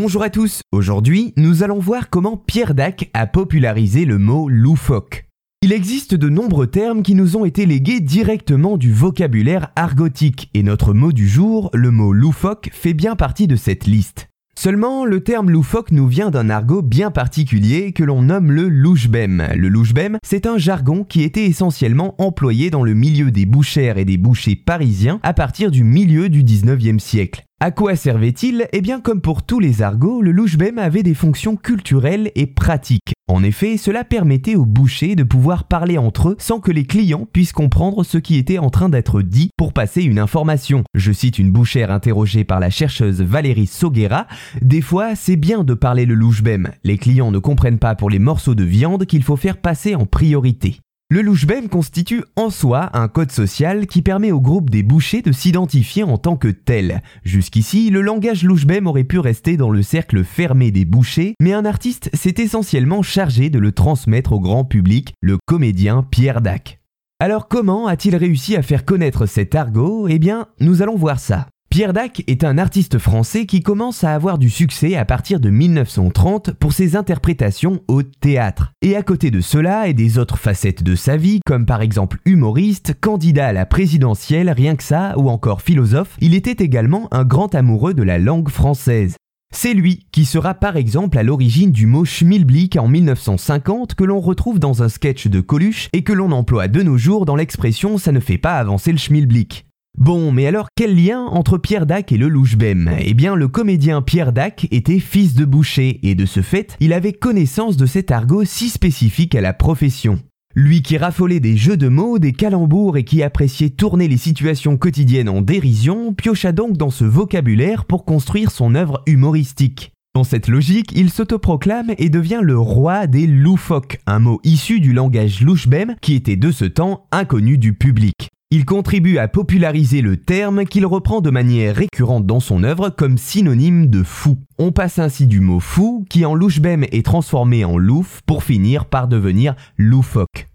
Bonjour à tous, aujourd'hui nous allons voir comment Pierre Dac a popularisé le mot loufoque. Il existe de nombreux termes qui nous ont été légués directement du vocabulaire argotique et notre mot du jour, le mot loufoque, fait bien partie de cette liste. Seulement, le terme loufoque nous vient d'un argot bien particulier que l'on nomme le louchbem. Le louchbem, c'est un jargon qui était essentiellement employé dans le milieu des bouchères et des bouchers parisiens à partir du milieu du 19e siècle. À quoi servait-il? Eh bien, comme pour tous les argots, le louchbem avait des fonctions culturelles et pratiques. En effet, cela permettait aux bouchers de pouvoir parler entre eux sans que les clients puissent comprendre ce qui était en train d'être dit pour passer une information. Je cite une bouchère interrogée par la chercheuse Valérie Soguera. Des fois, c'est bien de parler le louchbem. Les clients ne comprennent pas pour les morceaux de viande qu'il faut faire passer en priorité. Le louchbem constitue en soi un code social qui permet au groupe des bouchers de s'identifier en tant que tel. Jusqu'ici, le langage louchbem aurait pu rester dans le cercle fermé des bouchers, mais un artiste s'est essentiellement chargé de le transmettre au grand public, le comédien Pierre Dac. Alors comment a-t-il réussi à faire connaître cet argot? Eh bien, nous allons voir ça. Pierre Dac est un artiste français qui commence à avoir du succès à partir de 1930 pour ses interprétations au théâtre. Et à côté de cela et des autres facettes de sa vie, comme par exemple humoriste, candidat à la présidentielle, rien que ça, ou encore philosophe, il était également un grand amoureux de la langue française. C'est lui qui sera par exemple à l'origine du mot schmilblick en 1950 que l'on retrouve dans un sketch de Coluche et que l'on emploie de nos jours dans l'expression ça ne fait pas avancer le schmilblick. Bon, mais alors quel lien entre Pierre Dac et le louchbem Eh bien, le comédien Pierre Dac était fils de boucher et de ce fait, il avait connaissance de cet argot si spécifique à la profession. Lui qui raffolait des jeux de mots, des calembours et qui appréciait tourner les situations quotidiennes en dérision, piocha donc dans ce vocabulaire pour construire son œuvre humoristique. Dans cette logique, il s'autoproclame et devient le roi des loufoques, un mot issu du langage louchbem qui était de ce temps inconnu du public. Il contribue à populariser le terme qu'il reprend de manière récurrente dans son œuvre comme synonyme de fou. On passe ainsi du mot fou qui en louchbem est transformé en louf pour finir par devenir loufoque.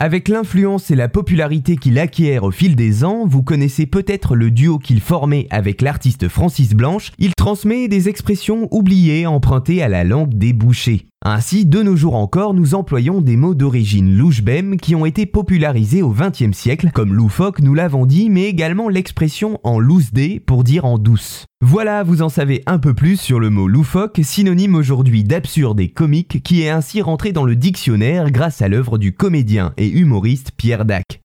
Avec l'influence et la popularité qu'il acquiert au fil des ans, vous connaissez peut-être le duo qu'il formait avec l'artiste Francis Blanche, il transmet des expressions oubliées empruntées à la langue des bouchers. Ainsi, de nos jours encore, nous employons des mots d'origine louchbem qui ont été popularisés au XXe siècle, comme loufoque, nous l'avons dit, mais également l'expression en loose pour dire en douce. Voilà, vous en savez un peu plus sur le mot loufoque, synonyme aujourd'hui d'absurde et comique, qui est ainsi rentré dans le dictionnaire grâce à l'œuvre du comédien et humoriste Pierre Dac.